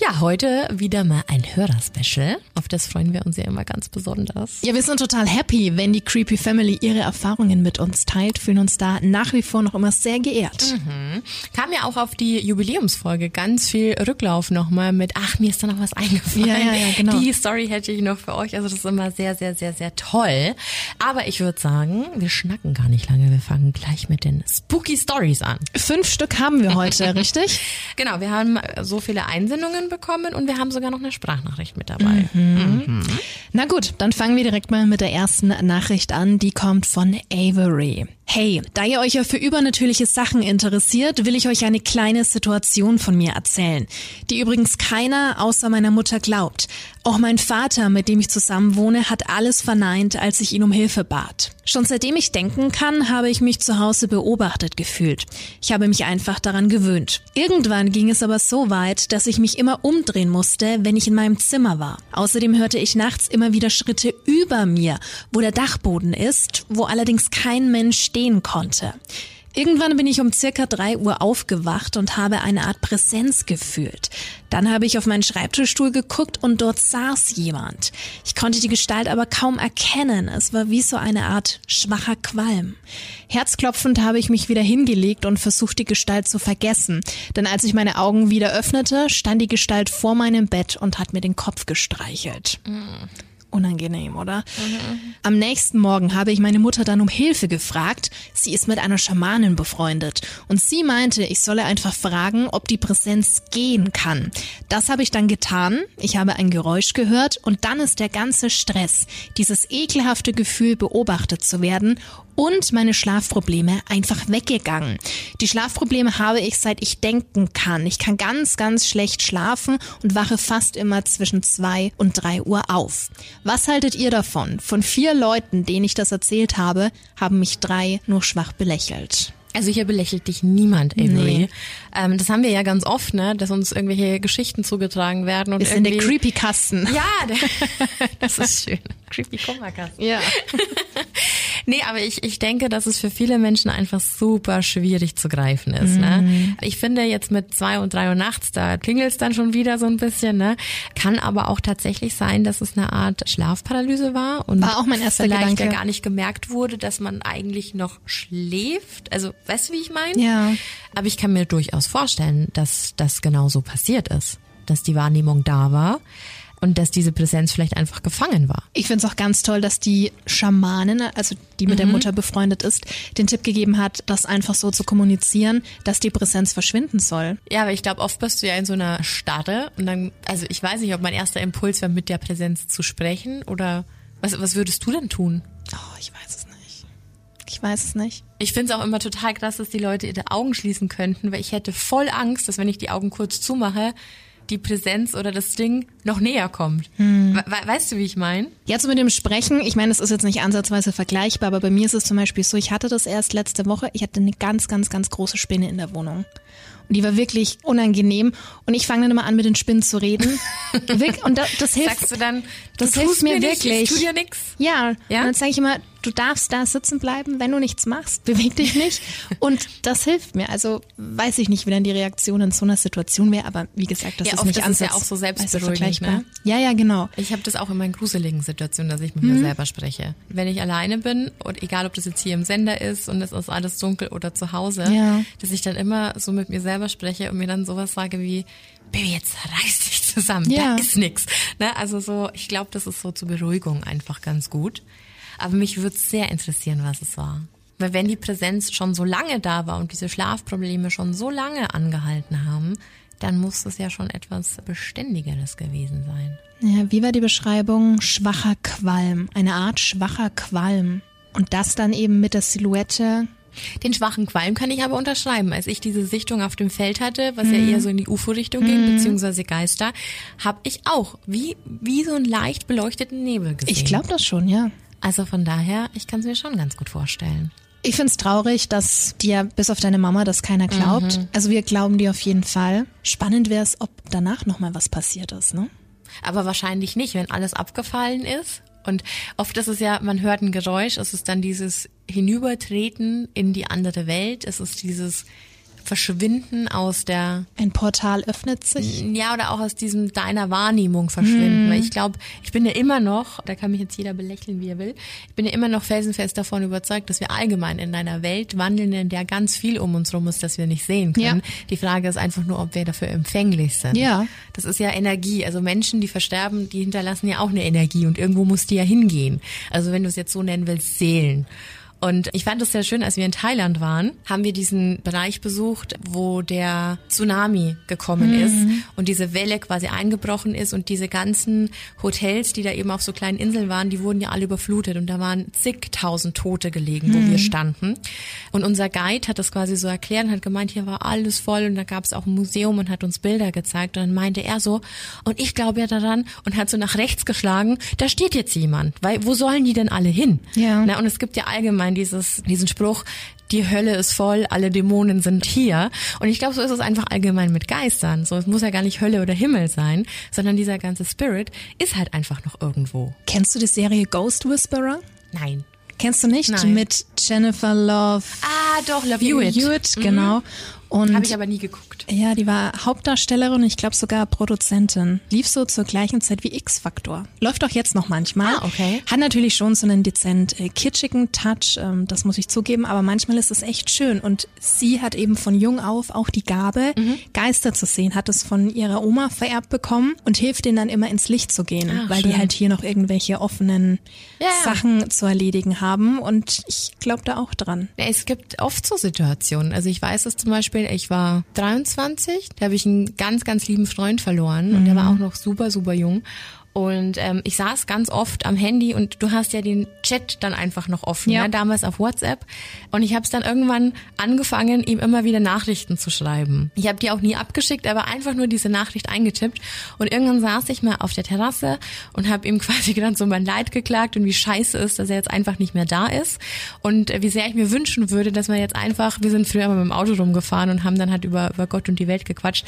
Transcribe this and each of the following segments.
Ja, heute wieder mal ein Hörerspecial. Auf das freuen wir uns ja immer ganz besonders. Ja, wir sind total happy, wenn die Creepy Family ihre Erfahrungen mit uns teilt, fühlen uns da nach wie vor noch immer sehr geehrt. Mhm. Kam ja auch auf die Jubiläumsfolge ganz viel Rücklauf nochmal mit, ach, mir ist da noch was eingefallen. Ja, ja, ja, genau. Die Story hätte ich noch für euch. Also das ist immer sehr, sehr, sehr, sehr toll. Aber ich würde sagen, wir schnacken gar nicht lange. Wir fangen gleich mit den Spooky Stories an. Fünf Stück haben wir heute, richtig? Genau, wir haben so viele Einsendungen bekommen und wir haben sogar noch eine Sprachnachricht mit dabei. Mhm. Na gut, dann fangen wir direkt mal mit der ersten Nachricht an. Die kommt von Avery. Hey, da ihr euch ja für übernatürliche Sachen interessiert, will ich euch eine kleine Situation von mir erzählen, die übrigens keiner außer meiner Mutter glaubt. Auch mein Vater, mit dem ich zusammen wohne, hat alles verneint, als ich ihn um Hilfe bat. Schon seitdem ich denken kann, habe ich mich zu Hause beobachtet gefühlt. Ich habe mich einfach daran gewöhnt. Irgendwann ging es aber so weit, dass ich mich immer umdrehen musste, wenn ich in meinem Zimmer war. Außerdem hörte ich nachts immer wieder Schritte über mir, wo der Dachboden ist, wo allerdings kein Mensch stehen konnte. Irgendwann bin ich um circa drei Uhr aufgewacht und habe eine Art Präsenz gefühlt. Dann habe ich auf meinen Schreibtischstuhl geguckt und dort saß jemand. Ich konnte die Gestalt aber kaum erkennen. Es war wie so eine Art schwacher Qualm. Herzklopfend habe ich mich wieder hingelegt und versucht, die Gestalt zu vergessen. Denn als ich meine Augen wieder öffnete, stand die Gestalt vor meinem Bett und hat mir den Kopf gestreichelt. Mm. Unangenehm, oder? Mhm. Am nächsten Morgen habe ich meine Mutter dann um Hilfe gefragt. Sie ist mit einer Schamanin befreundet. Und sie meinte, ich solle einfach fragen, ob die Präsenz gehen kann. Das habe ich dann getan. Ich habe ein Geräusch gehört und dann ist der ganze Stress, dieses ekelhafte Gefühl beobachtet zu werden und meine Schlafprobleme einfach weggegangen. Die Schlafprobleme habe ich seit ich denken kann. Ich kann ganz, ganz schlecht schlafen und wache fast immer zwischen zwei und drei Uhr auf. Was haltet ihr davon? Von vier Leuten, denen ich das erzählt habe, haben mich drei nur schwach belächelt. Also hier belächelt dich niemand, Avery. Nee. Ähm, das haben wir ja ganz oft, ne, dass uns irgendwelche Geschichten zugetragen werden und ist irgendwie... in der Creepy-Kasten. Ja, das ist schön. Creepy Kummerkasten. Ja. nee, aber ich, ich denke, dass es für viele Menschen einfach super schwierig zu greifen ist. Ne? Mhm. Ne? Ich finde jetzt mit zwei und drei Uhr nachts, da klingelt es dann schon wieder so ein bisschen. Ne? Kann aber auch tatsächlich sein, dass es eine Art Schlafparalyse war und war auch mein erster vielleicht Gedanke. gar nicht gemerkt wurde, dass man eigentlich noch schläft. Also weißt du, wie ich meine? Ja. Aber ich kann mir durchaus vorstellen, dass das genau so passiert ist, dass die Wahrnehmung da war und dass diese Präsenz vielleicht einfach gefangen war. Ich finde es auch ganz toll, dass die Schamanin, also die mit mhm. der Mutter befreundet ist, den Tipp gegeben hat, das einfach so zu kommunizieren, dass die Präsenz verschwinden soll. Ja, aber ich glaube, oft bist du ja in so einer Starre und dann, also ich weiß nicht, ob mein erster Impuls wäre, mit der Präsenz zu sprechen oder was, was würdest du denn tun? Oh, ich weiß es nicht. Ich weiß es nicht. Ich finde es auch immer total krass, dass die Leute ihre Augen schließen könnten, weil ich hätte voll Angst, dass wenn ich die Augen kurz zumache, die Präsenz oder das Ding noch näher kommt. Hm. We weißt du, wie ich meine? Jetzt mit dem Sprechen, ich meine, das ist jetzt nicht ansatzweise vergleichbar, aber bei mir ist es zum Beispiel so, ich hatte das erst letzte Woche, ich hatte eine ganz, ganz, ganz große Spinne in der Wohnung. Und die war wirklich unangenehm. Und ich fange dann immer an, mit den Spinnen zu reden. und das, das hilft. Sagst du dann, das hilft mir, mir wirklich. Ich tu dir nix. Ja. ja. Und dann sage ich immer, du darfst da sitzen bleiben, wenn du nichts machst, beweg dich nicht. Und das hilft mir. Also weiß ich nicht, wie dann die Reaktion in so einer Situation wäre, aber wie gesagt, das ja, ist nicht das ist ja auch so selbstberuhigend. Ne? Ja, ja, genau. Ich habe das auch in meinen gruseligen Situationen, dass ich mit mhm. mir selber spreche. Wenn ich alleine bin und egal, ob das jetzt hier im Sender ist und es ist alles dunkel oder zu Hause, ja. dass ich dann immer so mit mir selber spreche und mir dann sowas sage wie, Baby, jetzt reiß dich zusammen, ja. da ist nix. Ne? Also so, ich glaube, das ist so zur Beruhigung einfach ganz gut. Aber mich würde sehr interessieren, was es war. Weil wenn die Präsenz schon so lange da war und diese Schlafprobleme schon so lange angehalten haben, dann muss es ja schon etwas Beständigeres gewesen sein. Ja, wie war die Beschreibung? Schwacher Qualm. Eine Art schwacher Qualm. Und das dann eben mit der Silhouette. Den schwachen Qualm kann ich aber unterschreiben. Als ich diese Sichtung auf dem Feld hatte, was mhm. ja eher so in die UFO-Richtung ging, mhm. beziehungsweise Geister, habe ich auch wie, wie so einen leicht beleuchteten Nebel gesehen. Ich glaube das schon, ja. Also von daher, ich kann es mir schon ganz gut vorstellen. Ich find's traurig, dass dir bis auf deine Mama das keiner glaubt. Mhm. Also wir glauben dir auf jeden Fall. Spannend wäre es, ob danach nochmal was passiert ist, ne? Aber wahrscheinlich nicht, wenn alles abgefallen ist. Und oft ist es ja, man hört ein Geräusch, es ist dann dieses Hinübertreten in die andere Welt, es ist dieses verschwinden aus der. Ein Portal öffnet sich. Ja, oder auch aus diesem deiner Wahrnehmung verschwinden. Hm. Weil ich glaube, ich bin ja immer noch, da kann mich jetzt jeder belächeln, wie er will, ich bin ja immer noch felsenfest davon überzeugt, dass wir allgemein in einer Welt wandeln, in der ganz viel um uns rum ist, das wir nicht sehen können. Ja. Die Frage ist einfach nur, ob wir dafür empfänglich sind. Ja. Das ist ja Energie. Also Menschen, die versterben, die hinterlassen ja auch eine Energie und irgendwo muss die ja hingehen. Also wenn du es jetzt so nennen willst, Seelen. Und ich fand es sehr schön, als wir in Thailand waren, haben wir diesen Bereich besucht, wo der Tsunami gekommen mhm. ist und diese Welle quasi eingebrochen ist und diese ganzen Hotels, die da eben auf so kleinen Inseln waren, die wurden ja alle überflutet und da waren zigtausend Tote gelegen, wo mhm. wir standen. Und unser Guide hat das quasi so erklärt und hat gemeint, hier war alles voll und da gab es auch ein Museum und hat uns Bilder gezeigt und dann meinte er so, und ich glaube ja daran und hat so nach rechts geschlagen, da steht jetzt jemand, weil wo sollen die denn alle hin? Ja. Na, und es gibt ja allgemein allgemein dieses, diesen Spruch, die Hölle ist voll, alle Dämonen sind hier. Und ich glaube, so ist es einfach allgemein mit Geistern. So, es muss ja gar nicht Hölle oder Himmel sein, sondern dieser ganze Spirit ist halt einfach noch irgendwo. Kennst du die Serie Ghost Whisperer? Nein. Kennst du nicht? Nein. Mit Jennifer Love. Ah, doch, Love Hewitt. Hewitt, genau. Mhm. Und Habe ich aber nie geguckt. Ja, die war Hauptdarstellerin, ich glaube sogar Produzentin. Lief so zur gleichen Zeit wie X-Factor. Läuft auch jetzt noch manchmal. Ah, okay. Hat natürlich schon so einen dezent äh, kitschigen Touch, ähm, das muss ich zugeben, aber manchmal ist es echt schön. Und sie hat eben von jung auf auch die Gabe, mhm. Geister zu sehen, hat es von ihrer Oma vererbt bekommen und hilft ihnen dann immer ins Licht zu gehen, Ach, weil schön. die halt hier noch irgendwelche offenen ja. Sachen zu erledigen haben. Und ich glaube da auch dran. Es gibt oft so Situationen. Also ich weiß es zum Beispiel, Beispiel, ich war 23, da habe ich einen ganz, ganz lieben Freund verloren und der war mhm. auch noch super, super jung. Und ähm, ich saß ganz oft am Handy und du hast ja den Chat dann einfach noch offen, ja. ja damals auf WhatsApp. Und ich habe es dann irgendwann angefangen, ihm immer wieder Nachrichten zu schreiben. Ich habe die auch nie abgeschickt, aber einfach nur diese Nachricht eingetippt. Und irgendwann saß ich mal auf der Terrasse und habe ihm quasi dann so mein Leid geklagt und wie scheiße ist, dass er jetzt einfach nicht mehr da ist. Und äh, wie sehr ich mir wünschen würde, dass wir jetzt einfach, wir sind früher immer mit dem Auto rumgefahren und haben dann halt über, über Gott und die Welt gequatscht,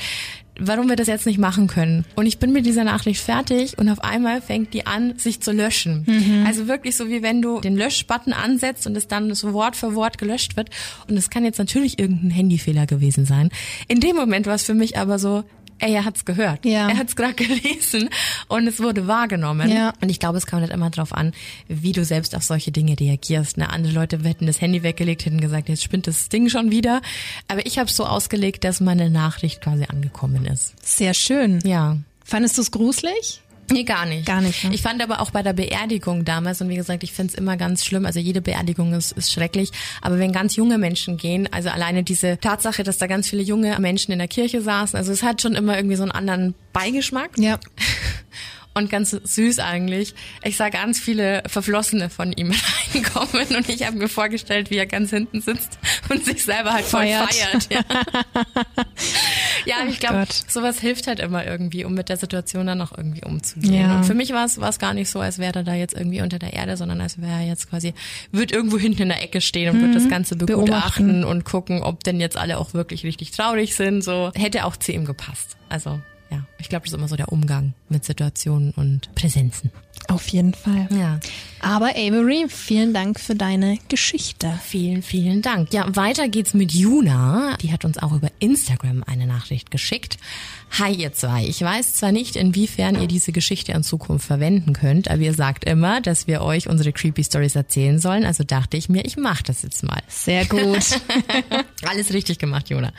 warum wir das jetzt nicht machen können. Und ich bin mit dieser Nachricht fertig und auf einmal fängt die an, sich zu löschen. Mhm. Also wirklich so wie wenn du den Löschbutton ansetzt und es dann so Wort für Wort gelöscht wird. Und es kann jetzt natürlich irgendein Handyfehler gewesen sein. In dem Moment war es für mich aber so, er hat's gehört. Ja. Er hat's gerade gelesen und es wurde wahrgenommen. Ja. Und ich glaube, es kommt halt immer drauf an, wie du selbst auf solche Dinge reagierst. Ne? Andere Leute hätten das Handy weggelegt, hätten gesagt, jetzt spinnt das Ding schon wieder. Aber ich habe es so ausgelegt, dass meine Nachricht quasi angekommen ist. Sehr schön. Ja. Fandest du es gruselig? Nee, gar nicht. Gar nicht. Ne? Ich fand aber auch bei der Beerdigung damals, und wie gesagt, ich finde es immer ganz schlimm, also jede Beerdigung ist, ist schrecklich, aber wenn ganz junge Menschen gehen, also alleine diese Tatsache, dass da ganz viele junge Menschen in der Kirche saßen, also es hat schon immer irgendwie so einen anderen Beigeschmack. Ja. und ganz süß eigentlich. Ich sah ganz viele Verflossene von ihm reinkommen und ich habe mir vorgestellt, wie er ganz hinten sitzt und sich selber halt voll feiert. feiert ja. ja, ich glaube, sowas hilft halt immer irgendwie, um mit der Situation dann auch irgendwie umzugehen. Ja. Und für mich war es gar nicht so, als wäre er da jetzt irgendwie unter der Erde, sondern als wäre er jetzt quasi, wird irgendwo hinten in der Ecke stehen und mhm. wird das Ganze begutachten Beobachten. und gucken, ob denn jetzt alle auch wirklich richtig traurig sind. So hätte auch zu ihm gepasst. Also ja, ich glaube, das ist immer so der Umgang mit Situationen und Präsenzen. Auf jeden Fall. Ja. Aber Avery, vielen Dank für deine Geschichte. Vielen, vielen Dank. Ja, weiter geht's mit Juna. Die hat uns auch über Instagram eine Nachricht geschickt. Hi ihr zwei. Ich weiß zwar nicht, inwiefern ihr diese Geschichte in Zukunft verwenden könnt, aber ihr sagt immer, dass wir euch unsere Creepy Stories erzählen sollen. Also dachte ich mir, ich mache das jetzt mal. Sehr gut. Alles richtig gemacht, Jona.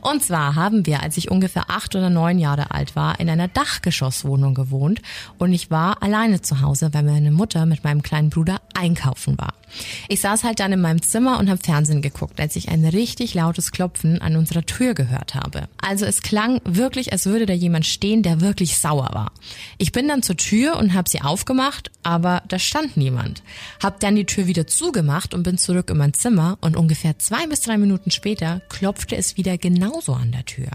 Und zwar haben wir, als ich ungefähr acht oder neun Jahre alt war, in einer Dachgeschosswohnung gewohnt und ich war alleine zu Hause, weil meine Mutter mit meinem kleinen Bruder einkaufen war. Ich saß halt dann in meinem Zimmer und habe Fernsehen geguckt, als ich ein richtig lautes Klopfen an unserer Tür gehört habe. Also es klang wirklich, als würde da jemand stehen, der wirklich sauer war. Ich bin dann zur Tür und habe sie aufgemacht, aber da stand niemand. Hab dann die Tür wieder zugemacht und bin zurück in mein Zimmer und ungefähr zwei bis drei Minuten später klopfte es wieder genauso an der Tür.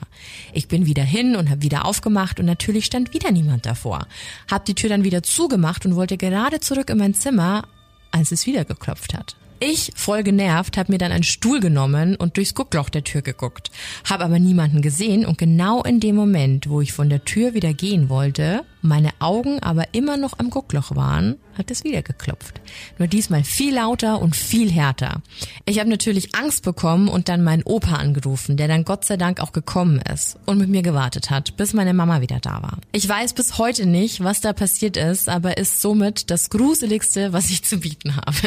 Ich bin wieder hin und habe wieder aufgemacht und natürlich stand wieder niemand davor. Hab die Tür dann wieder zugemacht und wollte gerade zurück in mein Zimmer, als es wieder geklopft hat. Ich, voll genervt, habe mir dann einen Stuhl genommen und durchs Guckloch der Tür geguckt. Habe aber niemanden gesehen und genau in dem Moment, wo ich von der Tür wieder gehen wollte, meine Augen aber immer noch am Guckloch waren, hat es wieder geklopft. Nur diesmal viel lauter und viel härter. Ich habe natürlich Angst bekommen und dann meinen Opa angerufen, der dann Gott sei Dank auch gekommen ist und mit mir gewartet hat, bis meine Mama wieder da war. Ich weiß bis heute nicht, was da passiert ist, aber ist somit das Gruseligste, was ich zu bieten habe.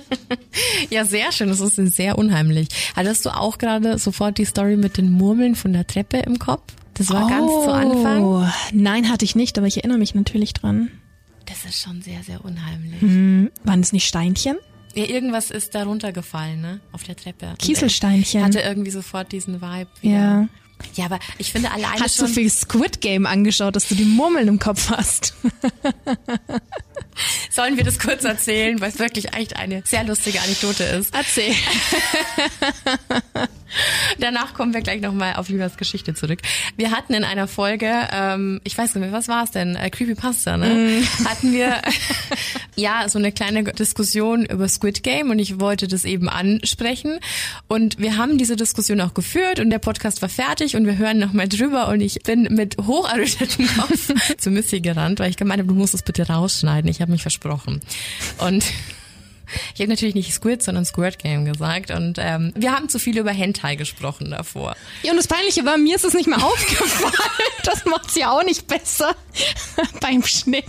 ja, sehr schön. Das ist sehr unheimlich. Hattest du auch gerade sofort die Story mit den Murmeln von der Treppe im Kopf? Das war oh, ganz zu Anfang. Nein, hatte ich nicht, aber ich erinnere mich natürlich dran. Das ist schon sehr, sehr unheimlich. Hm, waren es nicht Steinchen? Ja, irgendwas ist da runtergefallen, ne? Auf der Treppe. Kieselsteinchen. Hatte irgendwie sofort diesen Vibe. Wieder. Ja. Ja, aber ich finde alleine Hast schon... du viel Squid Game angeschaut, dass du die Murmeln im Kopf hast? Sollen wir das kurz erzählen, weil es wirklich echt eine sehr lustige Anekdote ist? Erzähl. Danach kommen wir gleich nochmal auf Julias Geschichte zurück. Wir hatten in einer Folge, ähm, ich weiß nicht mehr, was war es denn? Äh, Creepypasta, ne? Mm. Hatten wir ja so eine kleine Diskussion über Squid Game und ich wollte das eben ansprechen. Und wir haben diese Diskussion auch geführt und der Podcast war fertig und wir hören nochmal drüber und ich bin mit hocherrötetem Kopf zu Missy gerannt, weil ich gemeint habe, du musst es bitte rausschneiden. Ich habe mich versprochen. Und ich habe natürlich nicht Squid, sondern Squirt Game gesagt. Und ähm, wir haben zu viel über Hentai gesprochen davor. Ja, und das Peinliche war, mir ist es nicht mehr aufgefallen. Das macht's ja auch nicht besser beim Schnitt.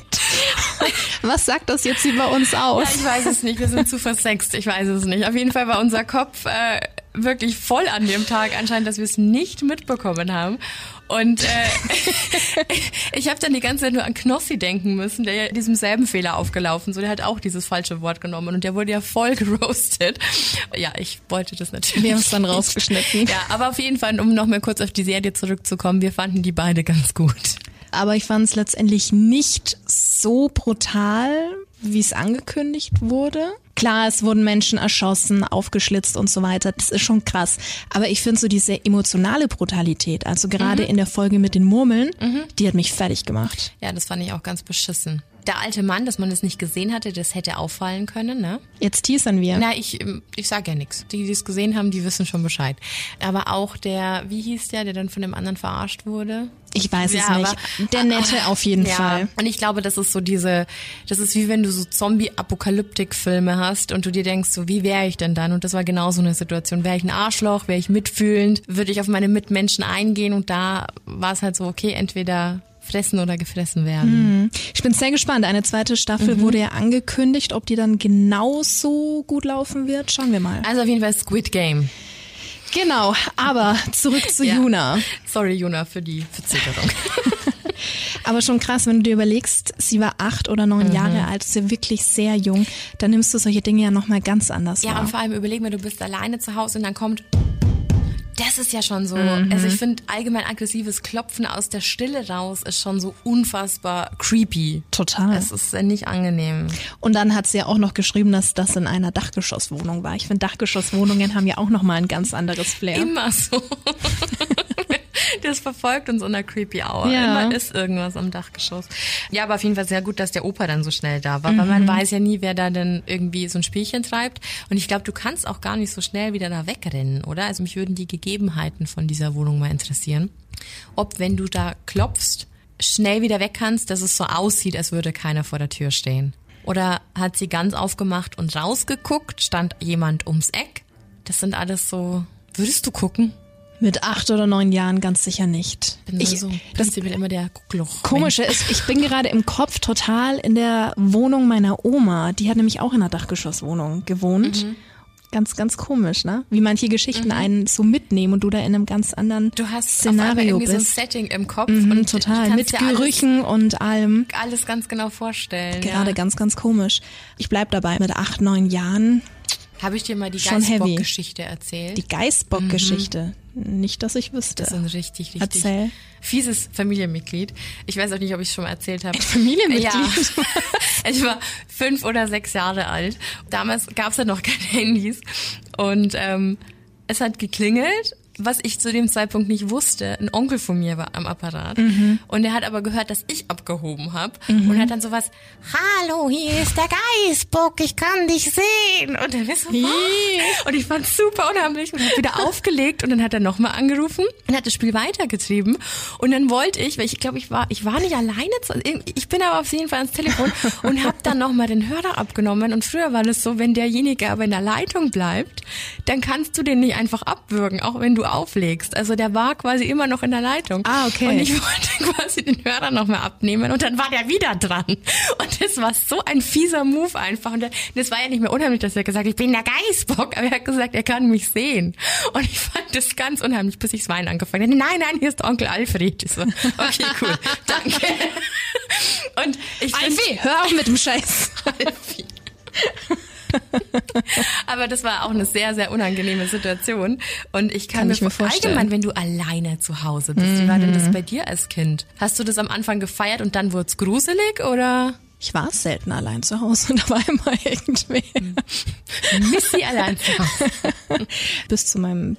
Was sagt das jetzt über uns aus? Ja, ich weiß es nicht. Wir sind zu versext. Ich weiß es nicht. Auf jeden Fall war unser Kopf äh, wirklich voll an dem Tag anscheinend, dass wir es nicht mitbekommen haben. Und äh, ich habe dann die ganze Zeit nur an Knossi denken müssen, der ja diesem selben Fehler aufgelaufen so Der hat auch dieses falsche Wort genommen und der wurde ja voll geroastet. Ja, ich wollte das natürlich. Wir haben es dann rausgeschnitten. Ja, aber auf jeden Fall, um noch mal kurz auf die Serie zurückzukommen, wir fanden die beide ganz gut. Aber ich fand es letztendlich nicht so brutal, wie es angekündigt wurde. Klar, es wurden Menschen erschossen, aufgeschlitzt und so weiter. Das ist schon krass. Aber ich finde so diese emotionale Brutalität, also gerade mhm. in der Folge mit den Murmeln, mhm. die hat mich fertig gemacht. Ja, das fand ich auch ganz beschissen. Der alte Mann, dass man es nicht gesehen hatte, das hätte auffallen können, ne? Jetzt teasern wir. Na, ich, ich sag ja nichts. Die, die es gesehen haben, die wissen schon Bescheid. Aber auch der, wie hieß der, der dann von dem anderen verarscht wurde? Ich weiß ja, es nicht. Aber, der Nette auf jeden ja. Fall. Und ich glaube, das ist so diese, das ist wie wenn du so Zombie-Apokalyptik-Filme hast und du dir denkst, so wie wäre ich denn dann? Und das war genau so eine Situation. Wäre ich ein Arschloch? Wäre ich mitfühlend? Würde ich auf meine Mitmenschen eingehen? Und da war es halt so, okay, entweder fressen oder gefressen werden. Mhm. Ich bin sehr gespannt. Eine zweite Staffel mhm. wurde ja angekündigt. Ob die dann genauso gut laufen wird, schauen wir mal. Also auf jeden Fall Squid Game. Genau, aber zurück zu ja. Juna. Sorry, Juna, für die Verzögerung. aber schon krass, wenn du dir überlegst, sie war acht oder neun mhm. Jahre alt, ist ja wirklich sehr jung, dann nimmst du solche Dinge ja nochmal ganz anders ja, wahr. Ja, und vor allem überleg mir, du bist alleine zu Hause und dann kommt das ist ja schon so. Mhm. Also ich finde allgemein aggressives Klopfen aus der Stille raus ist schon so unfassbar creepy. Total. Es ist nicht angenehm. Und dann hat sie ja auch noch geschrieben, dass das in einer Dachgeschosswohnung war. Ich finde Dachgeschosswohnungen haben ja auch noch mal ein ganz anderes Flair. Immer so. Das verfolgt uns unter Creepy Hour. Ja. Immer ist irgendwas am Dachgeschoss. Ja, aber auf jeden Fall sehr gut, dass der Opa dann so schnell da war, mhm. weil man mhm. weiß ja nie, wer da denn irgendwie so ein Spielchen treibt. Und ich glaube, du kannst auch gar nicht so schnell wieder da wegrennen, oder? Also mich würden die Gegebenheiten von dieser Wohnung mal interessieren. Ob, wenn du da klopfst, schnell wieder weg kannst, dass es so aussieht, als würde keiner vor der Tür stehen. Oder hat sie ganz aufgemacht und rausgeguckt, stand jemand ums Eck? Das sind alles so. Würdest du gucken? Mit acht oder neun Jahren ganz sicher nicht. Bin ich, so das will immer der Guckloch. Komische ist, ich bin gerade im Kopf total in der Wohnung meiner Oma. Die hat nämlich auch in einer Dachgeschosswohnung gewohnt. Mhm. Ganz, ganz komisch, ne? Wie manche Geschichten mhm. einen so mitnehmen und du da in einem ganz anderen du hast Szenario bist. so ein Setting im Kopf mhm, und total mit Gerüchen alles, und allem. Alles ganz genau vorstellen. Gerade ja. ganz, ganz komisch. Ich bleib dabei mit acht, neun Jahren. Habe ich dir mal die Geißbock-Geschichte erzählt? Die Geißbock-Geschichte. Mhm. Nicht, dass ich wüsste. Das ist ein richtig, richtig Erzähl. fieses Familienmitglied. Ich weiß auch nicht, ob ich es schon mal erzählt habe. Ein Familienmitglied? Ja. ich war fünf oder sechs Jahre alt. Damals gab es ja noch keine Handys. Und ähm, es hat geklingelt was ich zu dem Zeitpunkt nicht wusste, ein Onkel von mir war am Apparat mhm. und der hat aber gehört, dass ich abgehoben habe mhm. und hat dann sowas, hallo, hier ist der Geißbock, ich kann dich sehen. Und dann ist so, oh. und ich fand super unheimlich und hat wieder aufgelegt und dann hat er nochmal angerufen und hat das Spiel weitergetrieben und dann wollte ich, weil ich glaube, ich war, ich war nicht alleine, zu, ich bin aber auf jeden Fall ans Telefon und habe dann nochmal den Hörer abgenommen und früher war das so, wenn derjenige aber in der Leitung bleibt, dann kannst du den nicht einfach abwürgen, auch wenn du auflegst. Also der war quasi immer noch in der Leitung. Ah, okay. Und ich wollte quasi den Hörer nochmal abnehmen und dann war der wieder dran. Und das war so ein fieser Move einfach. Und das war ja nicht mehr unheimlich, dass er gesagt hat, ich bin der Geißbock, aber er hat gesagt, er kann mich sehen. Und ich fand das ganz unheimlich, bis ich das Weinen angefangen habe. Nein, nein, hier ist Onkel Alfred. Ich so, okay, cool, danke. Und ich Alfie, hör auf mit dem Scheiß. Alfie. Aber das war auch eine sehr, sehr unangenehme Situation. Und ich kann, kann mir, ich mir vorstellen. allgemein, wenn du alleine zu Hause bist, mhm. wie war denn das mhm. bei dir als Kind? Hast du das am Anfang gefeiert und dann wurde es gruselig oder? Ich war selten allein zu Hause und da war immer irgendwer. Missy allein zu Hause. Bis zu meinem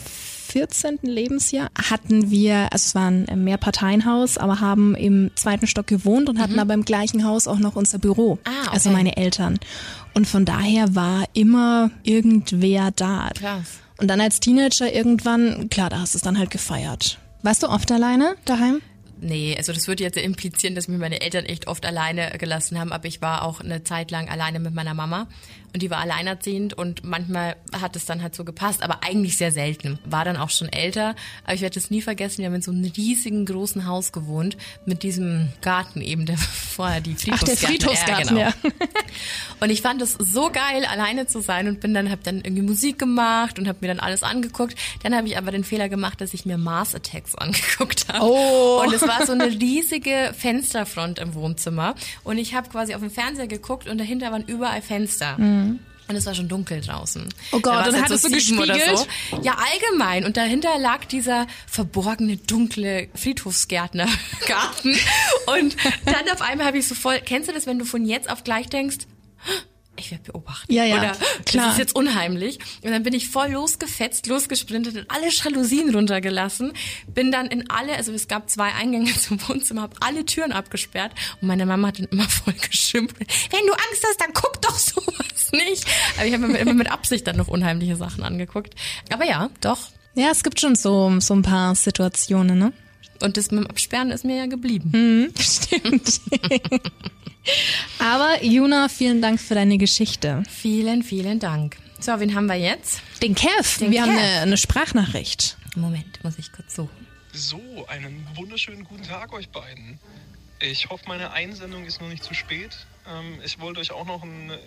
14. Lebensjahr hatten wir, also es war ein Mehrparteienhaus, aber haben im zweiten Stock gewohnt und hatten mhm. aber im gleichen Haus auch noch unser Büro. Ah, okay. Also meine Eltern. Und von daher war immer irgendwer da. Krass. Und dann als Teenager irgendwann, klar, da hast du es dann halt gefeiert. Warst du oft alleine daheim? Nee, also das würde jetzt implizieren, dass mich meine Eltern echt oft alleine gelassen haben, aber ich war auch eine Zeit lang alleine mit meiner Mama und die war alleinerziehend und manchmal hat es dann halt so gepasst, aber eigentlich sehr selten. War dann auch schon älter, aber ich werde es nie vergessen, wir haben in so einem riesigen großen Haus gewohnt mit diesem Garten eben, der vorher die Friedhofsgarten. Ach, der Friedhofsgarten, ja, genau. ja. Und ich fand es so geil, alleine zu sein und bin dann, hab dann irgendwie Musik gemacht und habe mir dann alles angeguckt. Dann habe ich aber den Fehler gemacht, dass ich mir Mars Attacks angeguckt habe. Oh. Und es war so eine riesige Fensterfront im Wohnzimmer und ich habe quasi auf dem Fernseher geguckt und dahinter waren überall Fenster. Mhm. Und es war schon dunkel draußen. Oh Gott, dann halt hattest so du gespiegelt? So. Ja, allgemein. Und dahinter lag dieser verborgene, dunkle Friedhofsgärtnergarten. und dann auf einmal habe ich so voll, kennst du das, wenn du von jetzt auf gleich denkst, ich werde beobachtet. Ja, ja, Oder klar. das ist jetzt unheimlich. Und dann bin ich voll losgefetzt, losgesprintet und alle Jalousien runtergelassen. Bin dann in alle, also es gab zwei Eingänge zum Wohnzimmer, habe alle Türen abgesperrt und meine Mama hat dann immer voll geschimpft. Wenn du Angst hast, dann guck doch sowas nicht. Aber ich habe mir immer mit Absicht dann noch unheimliche Sachen angeguckt. Aber ja, doch. Ja, es gibt schon so, so ein paar Situationen, ne? Und das mit dem Absperren ist mir ja geblieben. Mhm, stimmt. Aber Juna, vielen Dank für deine Geschichte. Vielen, vielen Dank. So, wen haben wir jetzt? Den Kev. Den wir Kev. haben eine, eine Sprachnachricht. Moment, muss ich kurz suchen. So, einen wunderschönen guten Tag euch beiden. Ich hoffe, meine Einsendung ist noch nicht zu spät. Ähm, ich wollte euch auch noch ein äh,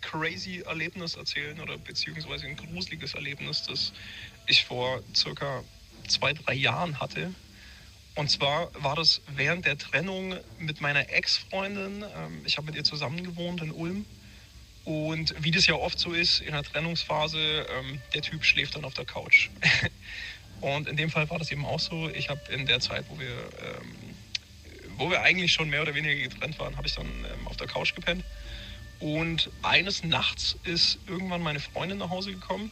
crazy Erlebnis erzählen oder beziehungsweise ein gruseliges Erlebnis, das ich vor circa zwei, drei Jahren hatte. Und zwar war das während der Trennung mit meiner Ex-Freundin. Ähm, ich habe mit ihr zusammen gewohnt in Ulm. Und wie das ja oft so ist in der Trennungsphase, ähm, der Typ schläft dann auf der Couch. Und in dem Fall war das eben auch so. Ich habe in der Zeit, wo wir, ähm, wo wir eigentlich schon mehr oder weniger getrennt waren, habe ich dann auf der Couch gepennt. Und eines Nachts ist irgendwann meine Freundin nach Hause gekommen.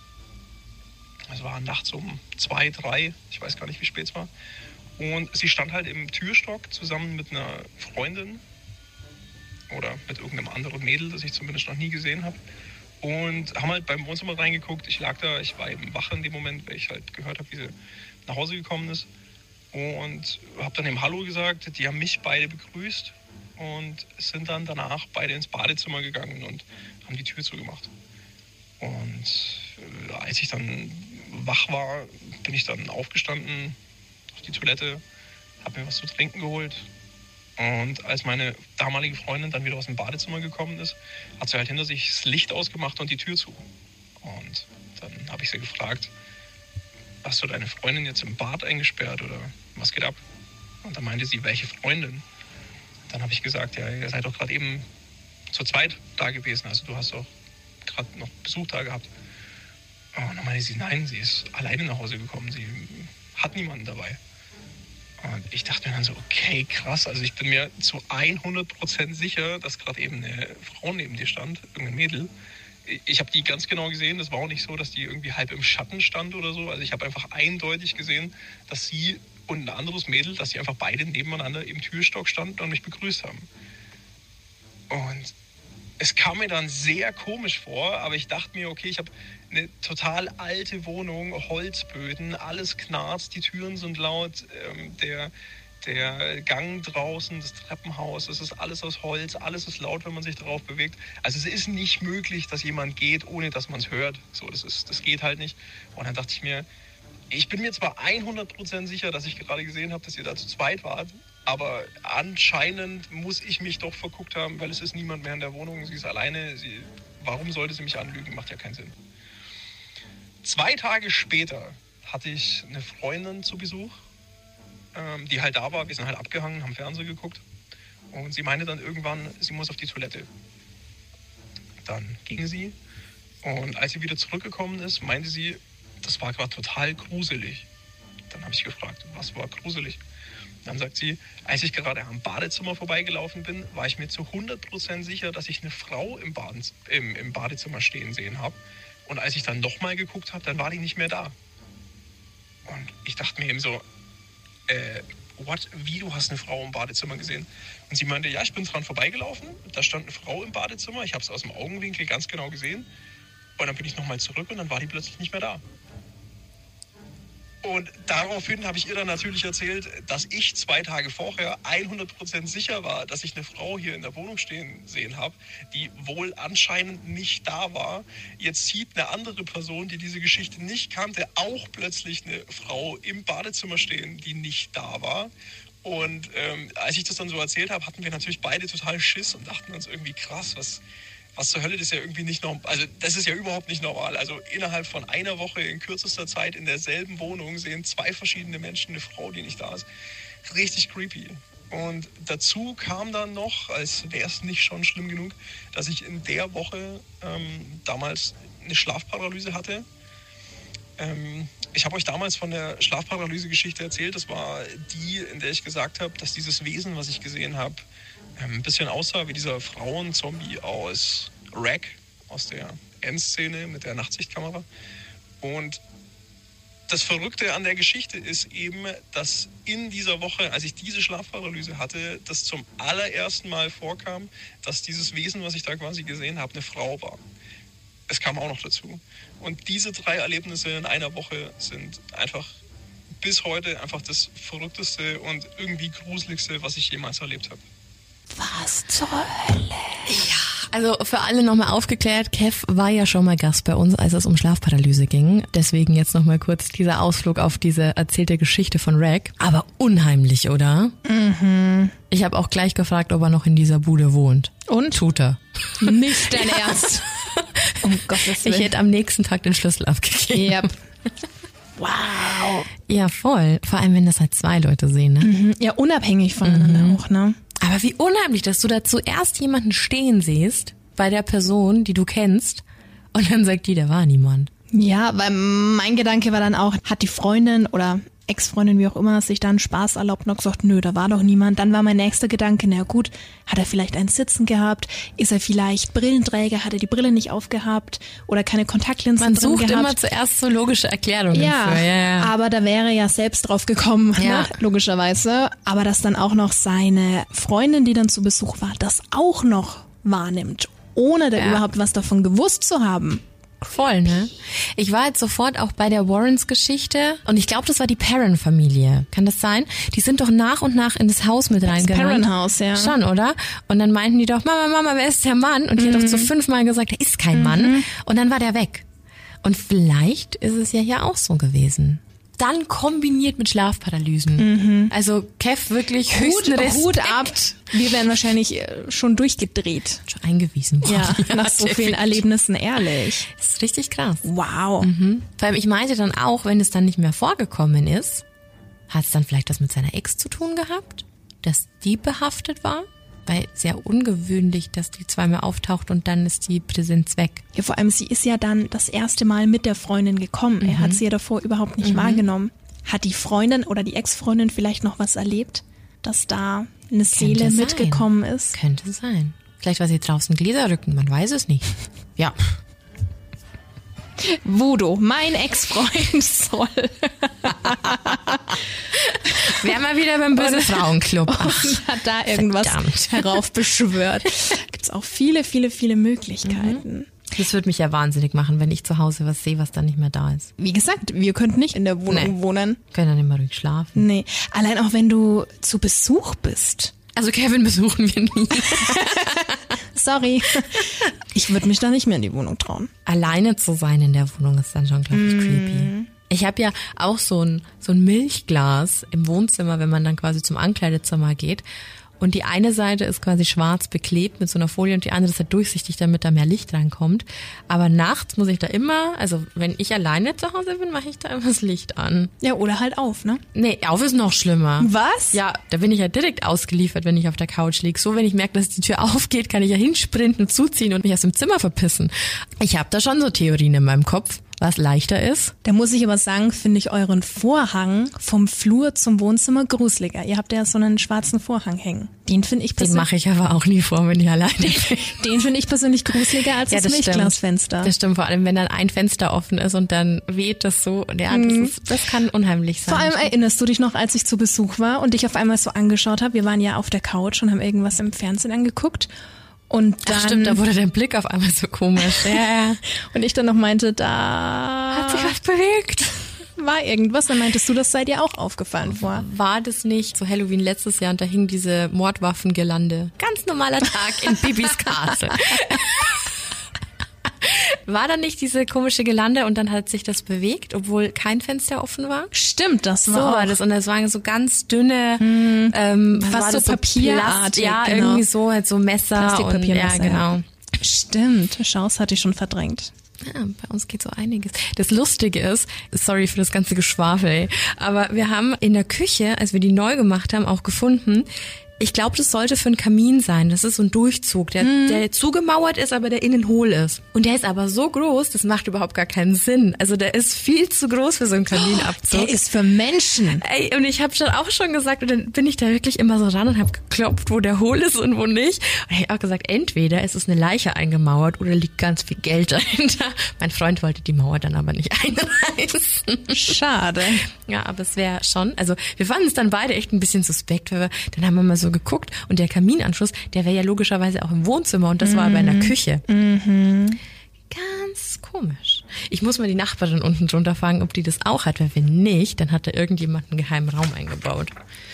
Es war nachts um zwei, drei, ich weiß gar nicht, wie spät es war. Und sie stand halt im Türstock zusammen mit einer Freundin oder mit irgendeinem anderen Mädel, das ich zumindest noch nie gesehen habe. Und haben halt beim Wohnzimmer reingeguckt. Ich lag da, ich war eben wach in dem Moment, weil ich halt gehört habe, wie sie nach Hause gekommen ist. Und habe dann eben Hallo gesagt. Die haben mich beide begrüßt und sind dann danach beide ins Badezimmer gegangen und haben die Tür zugemacht. Und äh, als ich dann wach war, bin ich dann aufgestanden, die Toilette, habe mir was zu trinken geholt. Und als meine damalige Freundin dann wieder aus dem Badezimmer gekommen ist, hat sie halt hinter sich das Licht ausgemacht und die Tür zu. Und dann habe ich sie gefragt, hast du deine Freundin jetzt im Bad eingesperrt oder was geht ab? Und dann meinte sie, welche Freundin? Dann habe ich gesagt, ja, ihr seid doch gerade eben zu zweit da gewesen. Also du hast doch gerade noch Besuch da gehabt. Und dann meinte sie, nein, sie ist alleine nach Hause gekommen. Sie hat niemanden dabei. Und ich dachte mir dann so, okay, krass. Also ich bin mir zu 100% sicher, dass gerade eben eine Frau neben dir stand, irgendein Mädel, ich habe die ganz genau gesehen. Das war auch nicht so, dass die irgendwie halb im Schatten stand oder so. Also ich habe einfach eindeutig gesehen, dass sie und ein anderes Mädel, dass sie einfach beide nebeneinander im Türstock standen und mich begrüßt haben. Und es kam mir dann sehr komisch vor, aber ich dachte mir, okay, ich habe eine total alte Wohnung, Holzböden, alles knarzt, die Türen sind laut, ähm, der, der Gang draußen, das Treppenhaus, es ist alles aus Holz, alles ist laut, wenn man sich darauf bewegt. Also es ist nicht möglich, dass jemand geht, ohne dass man es hört. So, das, ist, das geht halt nicht. Und dann dachte ich mir, ich bin mir zwar 100% sicher, dass ich gerade gesehen habe, dass ihr da zu zweit wart, aber anscheinend muss ich mich doch verguckt haben, weil es ist niemand mehr in der Wohnung, sie ist alleine. Sie, warum sollte sie mich anlügen? Macht ja keinen Sinn. Zwei Tage später hatte ich eine Freundin zu Besuch ähm, die halt da war. Wir sind halt abgehangen, haben Fernsehen geguckt. Und sie meinte dann irgendwann, sie muss auf die Toilette. Dann ging sie. Und als sie wieder zurückgekommen ist, meinte sie, das war gerade total gruselig. Dann habe ich gefragt, was war gruselig? Dann sagt sie, als ich gerade am Badezimmer vorbeigelaufen bin, war ich mir zu 100% sicher, dass ich eine Frau im, Baden, im, im Badezimmer stehen sehen habe. Und als ich dann nochmal geguckt habe, dann war die nicht mehr da. Und ich dachte mir eben so, äh, what, wie, du hast eine Frau im Badezimmer gesehen? Und sie meinte, ja, ich bin dran vorbeigelaufen, da stand eine Frau im Badezimmer, ich habe es aus dem Augenwinkel ganz genau gesehen. Und dann bin ich nochmal zurück und dann war die plötzlich nicht mehr da. Und daraufhin habe ich ihr dann natürlich erzählt, dass ich zwei Tage vorher 100% sicher war, dass ich eine Frau hier in der Wohnung stehen sehen habe, die wohl anscheinend nicht da war. Jetzt sieht eine andere Person, die diese Geschichte nicht kannte, auch plötzlich eine Frau im Badezimmer stehen, die nicht da war. Und ähm, als ich das dann so erzählt habe, hatten wir natürlich beide total Schiss und dachten uns irgendwie krass, was, was zur Hölle, das ist ja irgendwie nicht normal. Also, das ist ja überhaupt nicht normal. Also, innerhalb von einer Woche in kürzester Zeit in derselben Wohnung sehen zwei verschiedene Menschen eine Frau, die nicht da ist. Richtig creepy. Und dazu kam dann noch, als wäre es nicht schon schlimm genug, dass ich in der Woche ähm, damals eine Schlafparalyse hatte. Ähm, ich habe euch damals von der Schlafparalyse-Geschichte erzählt. Das war die, in der ich gesagt habe, dass dieses Wesen, was ich gesehen habe, ein bisschen aussah wie dieser Frauenzombie aus Rack, aus der Endszene mit der Nachtsichtkamera. Und das Verrückte an der Geschichte ist eben, dass in dieser Woche, als ich diese Schlafparalyse hatte, das zum allerersten Mal vorkam, dass dieses Wesen, was ich da quasi gesehen habe, eine Frau war. Es kam auch noch dazu. Und diese drei Erlebnisse in einer Woche sind einfach bis heute einfach das Verrückteste und irgendwie Gruseligste, was ich jemals erlebt habe. Was zur Hölle? Ja. Also für alle nochmal aufgeklärt, Kev war ja schon mal Gast bei uns, als es um Schlafparalyse ging. Deswegen jetzt nochmal kurz dieser Ausflug auf diese erzählte Geschichte von Rack. Aber unheimlich, oder? Mhm. Ich habe auch gleich gefragt, ob er noch in dieser Bude wohnt. Und? Tut er. Nicht dein Ernst. um Gottes Willen. Ich hätte am nächsten Tag den Schlüssel abgegeben. Yep. Wow. Ja, voll. Vor allem, wenn das halt zwei Leute sehen, ne? Mhm. Ja, unabhängig voneinander mhm. auch, ne? Aber wie unheimlich, dass du da zuerst jemanden stehen siehst bei der Person, die du kennst, und dann sagt die, da war niemand. Ja, weil mein Gedanke war dann auch, hat die Freundin oder Ex-Freundin, wie auch immer, sich dann Spaß erlaubt und gesagt, nö, da war doch niemand. Dann war mein nächster Gedanke, na gut, hat er vielleicht ein Sitzen gehabt? Ist er vielleicht Brillenträger? Hat er die Brille nicht aufgehabt? Oder keine Kontaktlinsen Man sucht gehabt? immer zuerst so logische Erklärungen ja, für. Ja, ja, aber da wäre ja selbst drauf gekommen, ja. ne? logischerweise. Aber dass dann auch noch seine Freundin, die dann zu Besuch war, das auch noch wahrnimmt, ohne da Ja. überhaupt was davon gewusst zu haben. Voll, ne? Ich war jetzt sofort auch bei der Warrens-Geschichte und ich glaube, das war die Perrin-Familie. Kann das sein? Die sind doch nach und nach in das Haus mit reingerannt. Perrin-Haus, ja. Schon, oder? Und dann meinten die doch, Mama, Mama, wer ist der Mann? Und die hat doch so fünfmal gesagt, er ist kein Mann. Und dann war der weg. Und vielleicht ist es ja hier auch so gewesen. Dann kombiniert mit Schlafparalysen. Also Kev wirklich Hut, höchsten Respekt. Hut ab. Wir wären wahrscheinlich äh, schon durchgedreht. Schon eingewiesen worden. Ja, nach so vielen. Erlebnissen, ehrlich. Das ist richtig krass. Wow. Vor allem, ich meinte dann auch, wenn es dann nicht mehr vorgekommen ist, hat es dann vielleicht das mit seiner Ex zu tun gehabt? Dass die behaftet war? Weil sehr ungewöhnlich, dass die zweimal auftaucht und dann ist die Präsenz weg. Ja, vor allem, sie ist ja dann das erste Mal mit der Freundin gekommen. Er hat sie ja davor überhaupt nicht wahrgenommen. Hat die Freundin oder die Ex-Freundin vielleicht noch was erlebt, dass da eine Seele Könnte sein. mitgekommen ist? Könnte sein. Vielleicht war sie draußen Gläser rücken, man weiß es nicht. Ja, Voodoo, mein Ex-Freund soll. Wäre mal wieder beim Böse Frauenclub. Hat da irgendwas verdammt. heraufbeschwört. Gibt es auch viele, viele, viele Möglichkeiten. Mhm. Das würde mich ja wahnsinnig machen, wenn ich zu Hause was sehe, was dann nicht mehr da ist. Wie gesagt, wir könnten nicht in der Wohnung nee. wohnen. Können dann immer ruhig schlafen. Nee, allein auch wenn du zu Besuch bist. Also Kevin besuchen wir nie. Sorry. Ich würde mich da nicht mehr in die Wohnung trauen. Alleine zu sein in der Wohnung ist dann schon, glaube ich, mm. creepy. Ich habe ja auch so ein, so ein Milchglas im Wohnzimmer, wenn man dann quasi zum Ankleidezimmer geht. Und die eine Seite ist quasi schwarz beklebt mit so einer Folie und die andere ist halt durchsichtig, damit da mehr Licht reinkommt. Aber nachts muss ich da immer, also wenn ich alleine zu Hause bin, mache ich da immer das Licht an. Ja, oder halt auf, ne? Nee, auf ist noch schlimmer. Was? Ja, da bin ich ja direkt ausgeliefert, wenn ich auf der Couch liege. So, wenn ich merke, dass die Tür aufgeht, kann ich ja hinsprinten, zuziehen und mich aus dem Zimmer verpissen. Ich habe da schon so Theorien in meinem Kopf was leichter ist. Da muss ich aber sagen, finde ich euren Vorhang vom Flur zum Wohnzimmer gruseliger. Ihr habt ja so einen schwarzen Vorhang hängen. Den finde ich persönlich. Den mache ich aber auch nie vor, wenn ich alleine bin. Den finde ich persönlich gruseliger als ja, das, das Milchglasfenster. Das stimmt, vor allem wenn dann ein Fenster offen ist und dann weht das so. Ja, das, mhm. ist, das kann unheimlich sein. Vor allem erinnerst du dich noch, als ich zu Besuch war und dich auf einmal so angeschaut habe. Wir waren ja auf der Couch und haben irgendwas im Fernsehen angeguckt. Und dann, Ach stimmt, da wurde dein Blick auf einmal so komisch. Ja. und ich dann noch meinte, da hat sich was bewegt. War irgendwas, dann meintest du, das sei dir auch aufgefallen vor. War das nicht zu Halloween letztes Jahr und da hing diese Mordwaffengelande. Ganz normaler Tag in Bibis Castle. War da nicht diese komische Gelande und dann hat sich das bewegt, obwohl kein Fenster offen war? Stimmt, das war so war das und das waren so ganz dünne, hm, ähm, was so Papierartig, ja genau. irgendwie so halt so Messer und ja genau. Stimmt, Chance hatte ich schon verdrängt. Ja, bei uns geht so einiges. Das Lustige ist, sorry für das ganze Geschwafel, aber wir haben in der Küche, als wir die neu gemacht haben, auch gefunden, ich glaube, das sollte für einen Kamin sein. Das ist so ein Durchzug, der, mhm. der zugemauert ist, aber der innen hohl ist. Und der ist aber so groß, das macht überhaupt gar keinen Sinn. Also der ist viel zu groß für so einen Kaminabzug. Der ist für Menschen. Ey, und ich habe schon auch schon gesagt, und dann bin ich da wirklich immer so ran und habe geklopft, wo der hohl ist und wo nicht. Und ich habe auch gesagt, entweder ist es eine Leiche eingemauert oder liegt ganz viel Geld dahinter. Mein Freund wollte die Mauer dann aber nicht einreißen. Schade. Ja, aber es wäre schon, also wir fanden es dann beide echt ein bisschen suspekt, weil wir, dann haben wir mal so geguckt und der Kaminanschluss, der wäre ja logischerweise auch im Wohnzimmer und das mhm. war aber in der Küche. Mhm. Ganz komisch. Ich muss mal die Nachbarin unten drunter fragen, ob die das auch hat, weil wenn nicht, dann hat da irgendjemand einen geheimen Raum eingebaut.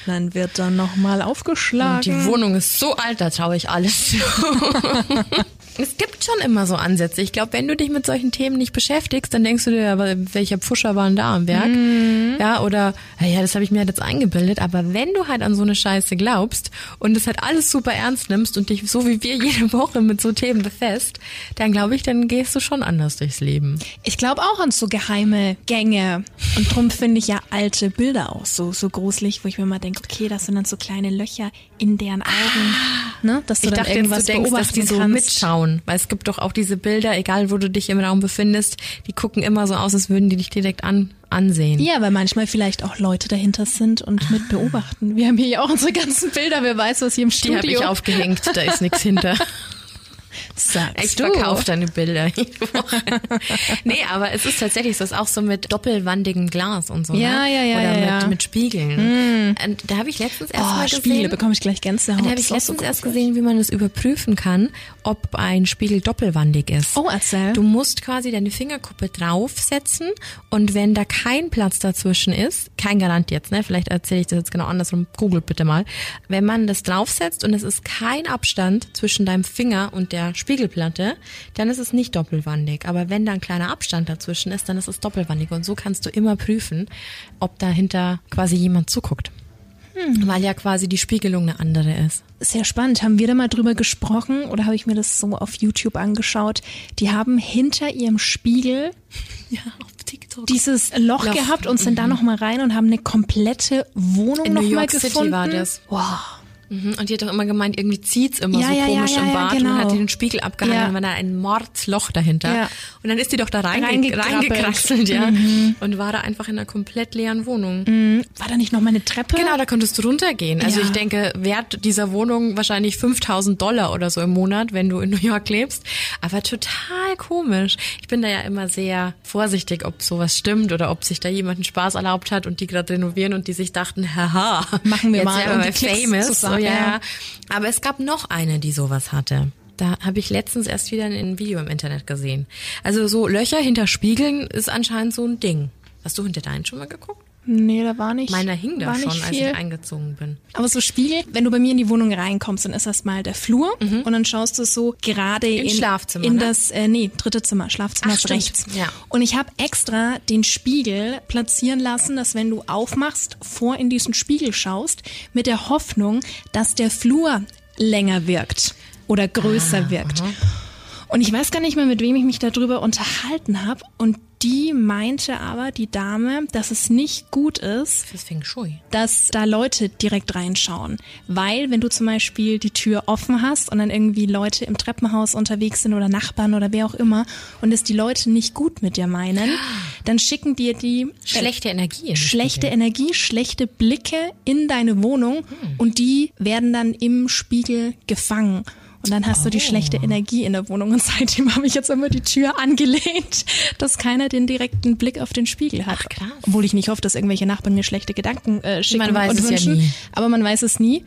Dann wird dann nochmal aufgeschlagen. Und die Wohnung ist so alt, da traue ich alles zu. Es gibt schon immer so Ansätze. Ich glaube, wenn du dich mit solchen Themen nicht beschäftigst, dann denkst du dir, aber welcher Pfuscher war denn da am Werk? Mhm. Ja, oder, ja, das habe ich mir halt jetzt eingebildet. Aber wenn du halt an so eine Scheiße glaubst und es halt alles super ernst nimmst und dich so wie wir jede Woche mit so Themen befasst, dann glaube ich, dann gehst du schon anders durchs Leben. Ich glaube auch an so geheime Gänge. Und drum finde ich ja alte Bilder auch so, so gruselig, wo ich mir mal denke, okay, das sind dann so kleine Löcher in deren Augen, ah, ne? Dass du ich dann dachte, irgendwas du denkst, dass die so kannst. mitschauen schauen. Weil es gibt doch auch diese Bilder, egal wo du dich im Raum befindest, die gucken immer so aus, als würden die dich direkt an, ansehen. Ja, weil manchmal vielleicht auch Leute dahinter sind und ah. mit beobachten. Wir haben hier ja auch unsere ganzen Bilder, wer weiß, was hier im Studio. Die habe ich aufgehängt, da ist nichts hinter. Sagst ich verkaufe deine Bilder nee, aber es ist tatsächlich so, es ist auch so mit doppelwandigem Glas und so. Ja, ne? ja, ja. Oder ja, mit, mit Spiegeln. Mm. Und da habe ich letztens erst oh, mal gesehen. Spiele bekomme ich gleich Gänsehaut. Da habe ich letztens so erst gesehen, wie man es überprüfen kann, ob ein Spiegel doppelwandig ist. Oh, erzähl. Du musst quasi deine Fingerkuppe draufsetzen und wenn da kein Platz dazwischen ist, kein Garant jetzt, ne? Vielleicht erzähle ich das jetzt genau andersrum. Googelt bitte mal. Wenn man das draufsetzt und es ist kein Abstand zwischen deinem Finger und der Spiegelplatte, dann ist es nicht doppelwandig. Aber wenn da ein kleiner Abstand dazwischen ist, dann ist es doppelwandig. Und so kannst du immer prüfen, ob dahinter quasi jemand zuguckt. Hm. Weil ja quasi die Spiegelung eine andere ist. Sehr spannend. Haben wir da mal drüber gesprochen oder habe ich mir das so auf YouTube angeschaut? Die haben hinter ihrem Spiegel ja, dieses Loch Loch. gehabt und sind mhm. da noch mal rein und haben eine komplette Wohnung In noch New mal York gefunden. City war das. Wow. Mhm. Und die hat doch immer gemeint, irgendwie zieht's immer Ja, so ja, komisch ja, im Bad und genau. dann hat die den Spiegel abgehangen und war da ein Mordsloch dahinter. Ja. Und dann ist die doch da reinge reingekraxelt, ja. Und war da einfach in einer komplett leeren Wohnung. War da nicht noch mal eine Treppe? Genau, da konntest du runtergehen. Also ich denke, Wert dieser Wohnung wahrscheinlich 5000 Dollar oder so im Monat, wenn du in New York lebst. Aber total komisch. Ich bin da ja immer sehr vorsichtig, ob sowas stimmt oder ob sich da jemand einen Spaß erlaubt hat und die gerade renovieren und die sich dachten, haha, Machen wir mal, die Klicks famous. zu So, sagen, ja. ja. Aber es gab noch eine, die sowas hatte. Da habe ich letztens erst wieder ein Video im Internet gesehen. Also so Löcher hinter Spiegeln ist anscheinend so ein Ding. Hast du hinter deinen schon mal geguckt? Nee, da war nicht. Meiner hing da schon, als ich eingezogen bin. Aber so Spiegel, wenn du bei mir in die Wohnung reinkommst, dann ist erstmal der Flur und dann schaust du so gerade in, Schlafzimmer, in ne? das äh, nee dritte Zimmer, Schlafzimmer Ach, rechts. Ja. Und ich habe extra den Spiegel platzieren lassen, dass wenn du aufmachst, vor in diesen Spiegel schaust, mit der Hoffnung, dass der Flur länger wirkt oder größer wirkt. Und ich weiß gar nicht mehr, mit wem ich mich darüber unterhalten habe. Und die meinte aber, die Dame, dass es nicht gut ist, dass da Leute direkt reinschauen. Weil, wenn du zum Beispiel die Tür offen hast und dann irgendwie Leute im Treppenhaus unterwegs sind oder Nachbarn oder wer auch immer und es die Leute nicht gut mit dir meinen, dann schicken dir die äh, Schlechte Energie. schlechte Spiegel. Energie, schlechte Blicke in deine Wohnung und die werden dann im Spiegel gefangen. Und dann hast du die schlechte Energie in der Wohnung. Und seitdem habe ich jetzt immer die Tür angelehnt, dass keiner den direkten Blick auf den Spiegel hat. Ach, krass. Obwohl ich nicht hoffe, dass irgendwelche Nachbarn mir schlechte Gedanken äh, schicken Man weiß und es ja wünschen. nie. Aber man weiß es nie.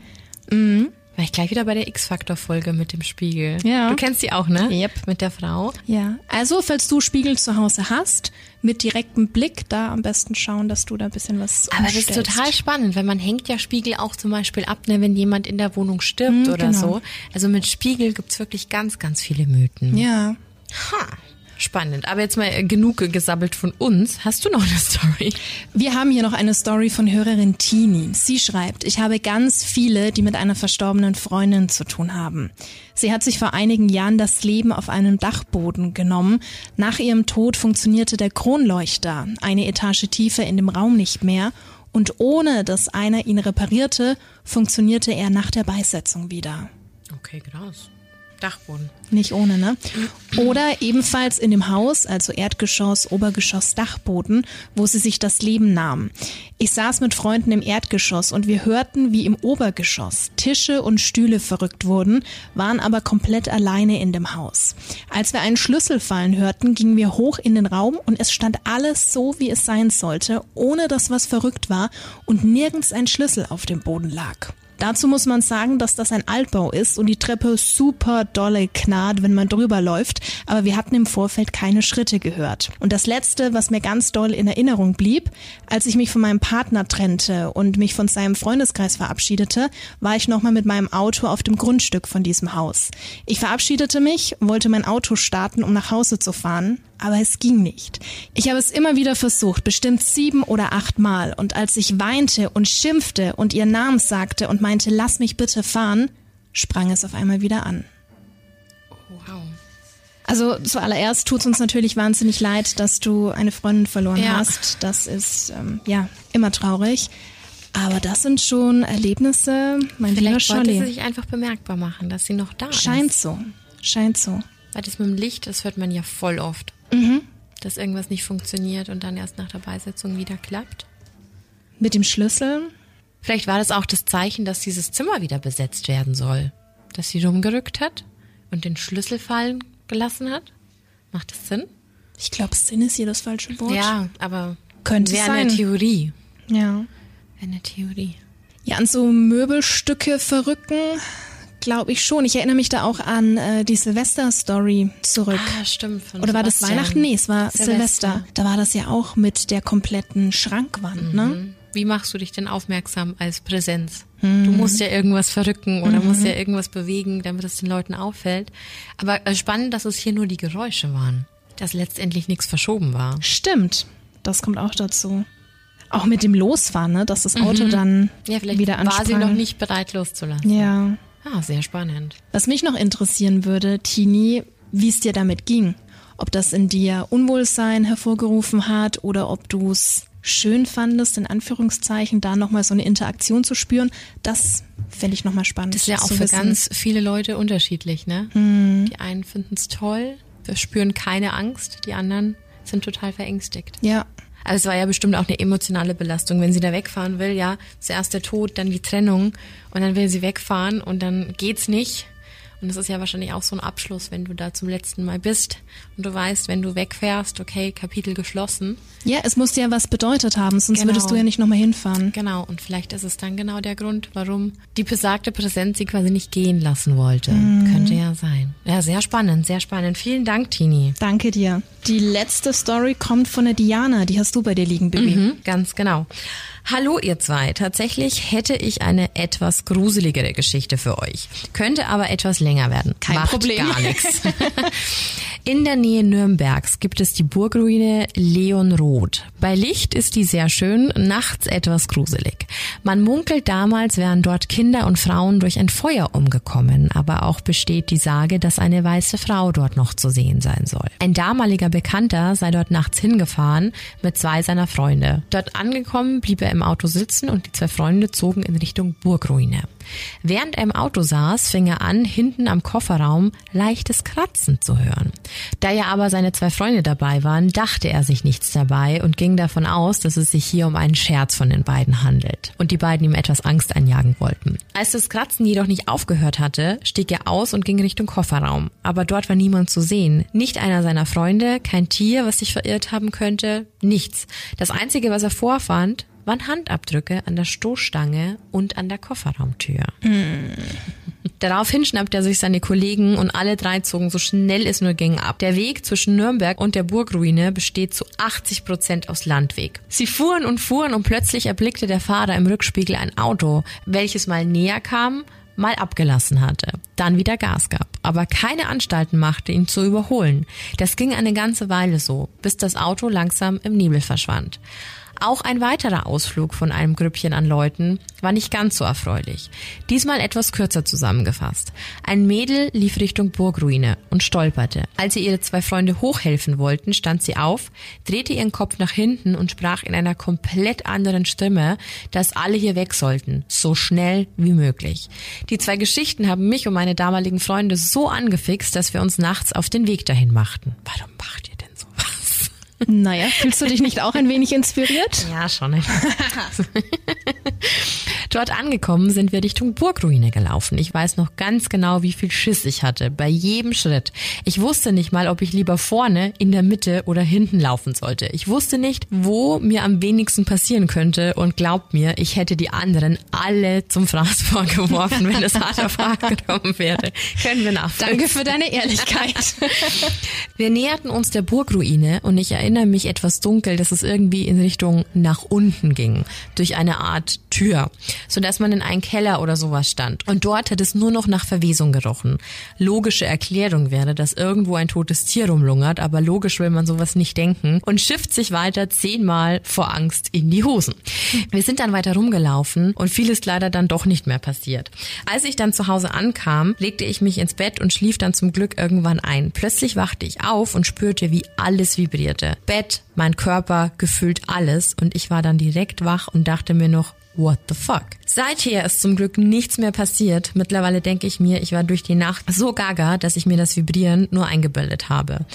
War ich gleich wieder bei der X-Factor-Folge mit dem Spiegel. Ja. Du kennst die auch, ne? Yep. Mit der Frau. Ja. Also, falls du Spiegel zu Hause hast, mit direktem Blick, da am besten schauen, dass du da ein bisschen was Aber das ist umstellst. total spannend, weil man hängt ja Spiegel auch zum Beispiel ab, ne, wenn jemand in der Wohnung stirbt oder genau. so. Also mit Spiegel gibt's wirklich ganz, ganz viele Mythen. Ja. Ha. Spannend. Aber jetzt mal äh, genug gesabbelt von uns. Hast du noch eine Story? Wir haben hier noch eine Story von Hörerin Tini. Sie schreibt, ich habe ganz viele, die mit einer verstorbenen Freundin zu tun haben. Sie hat sich vor einigen Jahren das Leben auf einem Dachboden genommen. Nach ihrem Tod funktionierte der Kronleuchter eine Etage tiefer in dem Raum nicht mehr. Und ohne dass einer ihn reparierte, funktionierte er nach der Beisetzung wieder. Okay, krass. Dachboden. Nicht ohne, ne? Oder ebenfalls in dem Haus, also Erdgeschoss, Obergeschoss, Dachboden, wo sie sich das Leben nahmen. Ich saß mit Freunden im Erdgeschoss und wir hörten, wie im Obergeschoss Tische und Stühle verrückt wurden, waren aber komplett alleine in dem Haus. Als wir einen Schlüssel fallen hörten, gingen wir hoch in den Raum und es stand alles so, wie es sein sollte, ohne dass was verrückt war und nirgends ein Schlüssel auf dem Boden lag. Dazu muss man sagen, dass das ein Altbau ist und die Treppe super dolle knarrt, wenn man drüber läuft, aber wir hatten im Vorfeld keine Schritte gehört. Und das letzte, was mir ganz doll in Erinnerung blieb, als ich mich von meinem Partner trennte und mich von seinem Freundeskreis verabschiedete, war ich nochmal mit meinem Auto auf dem Grundstück von diesem Haus. Ich verabschiedete mich, wollte mein Auto starten, um nach Hause zu fahren, aber es ging nicht. Ich habe es immer wieder versucht, bestimmt sieben oder acht Mal. Und als ich weinte und schimpfte und ihr Namen sagte und meinte, lass mich bitte fahren, sprang es auf einmal wieder an. Wow. Also zuallererst tut es uns natürlich wahnsinnig leid, dass du eine Freundin verloren Ja. hast. Das ist ähm, ja immer traurig. Aber das sind schon Erlebnisse, mein lieber Vielleicht wollte sie Scholli. sich einfach bemerkbar machen, dass sie noch da Scheint ist. so. Scheint so. Weil das mit dem Licht, das hört man ja voll oft. Mhm. Dass irgendwas nicht funktioniert und dann erst nach der Beisetzung wieder klappt. Mit dem Schlüssel. Vielleicht war das auch das Zeichen, dass dieses Zimmer wieder besetzt werden soll. Dass sie rumgerückt hat und den Schlüssel fallen gelassen hat. Macht das Sinn? Ich glaube, Sinn ist hier das falsche Wort. Ja, aber Könnte wäre sein. eine Theorie. Ja. Eine Theorie. Ja, an so Möbelstücke verrücken, glaube ich schon. Ich erinnere mich da auch an äh, die Silvester-Story zurück. Ah, stimmt. Oder war das Sebastian. Weihnachten? Nee, es war Silvester. Silvester. Da war das ja auch mit der kompletten Schrankwand, ne? Wie machst du dich denn aufmerksam als Präsenz? Du musst ja irgendwas verrücken oder musst ja irgendwas bewegen, damit es den Leuten auffällt. Aber äh, spannend, dass es hier nur die Geräusche waren. Dass letztendlich nichts verschoben war. Stimmt. Das kommt auch dazu. Auch mit dem Losfahren, ne? Dass das Auto dann Ja, vielleicht wieder war sie ansprang. noch nicht bereit loszulassen. Ja. Ah, sehr spannend. Was mich noch interessieren würde, Tini, wie es dir damit ging. Ob das in dir Unwohlsein hervorgerufen hat oder ob du es schön fandest, in Anführungszeichen, da nochmal so eine Interaktion zu spüren, das fände ich nochmal spannend. Das ist ja auch für wissen. ganz viele Leute unterschiedlich, ne? Mhm. Die einen finden es toll, spüren keine Angst, die anderen sind total verängstigt. Ja. Also es war ja bestimmt auch eine emotionale Belastung, wenn sie da wegfahren will, ja, zuerst der Tod, dann die Trennung und dann will sie wegfahren und dann geht's nicht und es ist ja wahrscheinlich auch so ein Abschluss, wenn du da zum letzten Mal bist und du weißt, wenn du wegfährst, okay, Kapitel geschlossen. Ja, es muss ja was bedeutet haben, sonst genau. würdest du ja nicht nochmal hinfahren. Genau, und vielleicht ist es dann genau der Grund, warum die besagte Präsenz sie quasi nicht gehen lassen wollte. Mhm. Könnte ja sein. Ja, sehr spannend, sehr spannend. Vielen Dank, Tini. Danke dir. Die letzte Story kommt von der Diana, die hast du bei dir liegen, Baby. Mhm, ganz genau. Hallo ihr zwei. Tatsächlich hätte ich eine etwas gruseligere Geschichte für euch. Könnte aber etwas länger werden. Kein Macht Problem. gar nichts. In der Nähe Nürnbergs gibt es die Burgruine Leonroth. Bei Licht ist die sehr schön, nachts etwas gruselig. Man munkelt damals wären dort Kinder und Frauen durch ein Feuer umgekommen, aber auch besteht die Sage, dass eine weiße Frau dort noch zu sehen sein soll. Ein damaliger Bekannter sei dort nachts hingefahren mit zwei seiner Freunde. Dort angekommen blieb er im Auto sitzen und die zwei Freunde zogen in Richtung Burgruine. Während er im Auto saß, fing er an, hinten am Kofferraum leichtes Kratzen zu hören. Da ja aber seine zwei Freunde dabei waren, dachte er sich nichts dabei und ging davon aus, dass es sich hier um einen Scherz von den beiden handelt und die beiden ihm etwas Angst einjagen wollten. Als das Kratzen jedoch nicht aufgehört hatte, stieg er aus und ging Richtung Kofferraum. Aber dort war niemand zu sehen. Nicht einer seiner Freunde, kein Tier, was sich verirrt haben könnte, nichts. Das Einzige, was er vorfand, waren Handabdrücke an der Stoßstange und an der Kofferraumtür. Mm. Daraufhin schnappt er sich seine Kollegen und alle drei zogen so schnell es nur ging ab. Der Weg zwischen Nürnberg und der Burgruine besteht zu 80 Prozent aus Landweg. Sie fuhren und fuhren und plötzlich erblickte der Fahrer im Rückspiegel ein Auto, welches mal näher kam, mal abgelassen hatte, dann wieder Gas gab, aber keine Anstalten machte, ihn zu überholen. Das ging eine ganze Weile so, bis das Auto langsam im Nebel verschwand. Auch ein weiterer Ausflug von einem Grüppchen an Leuten war nicht ganz so erfreulich. Diesmal etwas kürzer zusammengefasst. Ein Mädel lief Richtung Burgruine und stolperte. Als ihr ihre zwei Freunde hochhelfen wollten, stand sie auf, drehte ihren Kopf nach hinten und sprach in einer komplett anderen Stimme, dass alle hier weg sollten, so schnell wie möglich. Die zwei Geschichten haben mich und meine damaligen Freunde so angefixt, dass wir uns nachts auf den Weg dahin machten. Warum macht ihr naja, fühlst du dich nicht auch ein wenig inspiriert? Ja, schon. Dort angekommen sind wir Richtung Burgruine gelaufen. Ich weiß noch ganz genau, wie viel Schiss ich hatte bei jedem Schritt. Ich wusste nicht mal, ob ich lieber vorne, in der Mitte oder hinten laufen sollte. Ich wusste nicht, wo mir am wenigsten passieren könnte und glaubt mir, ich hätte die anderen alle zum Fraß vorgeworfen, wenn es hart auf hart gekommen wäre. Können wir nachvollziehen. Danke für deine Ehrlichkeit. wir näherten uns der Burgruine und ich erinnere mich etwas dunkel, dass es irgendwie in Richtung nach unten ging, durch eine Art Tür so dass man in einen Keller oder sowas stand. Und dort hat es nur noch nach Verwesung gerochen. Logische Erklärung wäre, dass irgendwo ein totes Tier rumlungert, aber logisch will man sowas nicht denken und schifft sich weiter zehnmal vor Angst in die Hosen. Wir sind dann weiter rumgelaufen und viel ist leider dann doch nicht mehr passiert. Als ich dann zu Hause ankam, legte ich mich ins Bett und schlief dann zum Glück irgendwann ein. Plötzlich wachte ich auf und spürte, wie alles vibrierte. Bett, mein Körper, gefühlt alles und ich war dann direkt wach und dachte mir noch, What the fuck? Seither ist zum Glück nichts mehr passiert. Mittlerweile denke ich mir, ich war durch die Nacht so gaga, dass ich mir das Vibrieren nur eingebildet habe.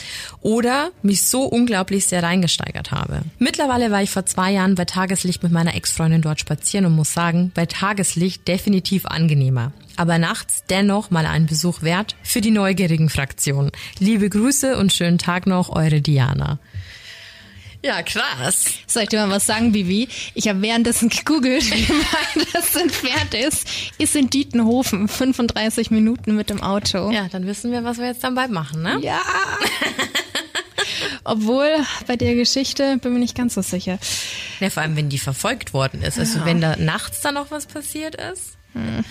Oder mich so unglaublich sehr reingesteigert habe. Mittlerweile war ich vor zwei Jahren bei Tageslicht mit meiner Ex-Freundin dort spazieren und muss sagen, bei Tageslicht definitiv angenehmer aber nachts dennoch mal einen Besuch wert für die neugierigen Fraktionen. Liebe Grüße und schönen Tag noch, eure Diana. Ja, krass. Soll ich dir mal was sagen, Bibi? Ich habe währenddessen gegoogelt, wie weit das entfernt ist. Ist in Dietenhofen, 35 Minuten mit dem Auto. Ja, dann wissen wir, was wir jetzt dann bald machen, ne? Ja. Obwohl, bei der Geschichte bin ich nicht ganz so sicher. Ja, vor allem, wenn die verfolgt worden ist. Also, ja. wenn da nachts dann noch was passiert ist. Hm.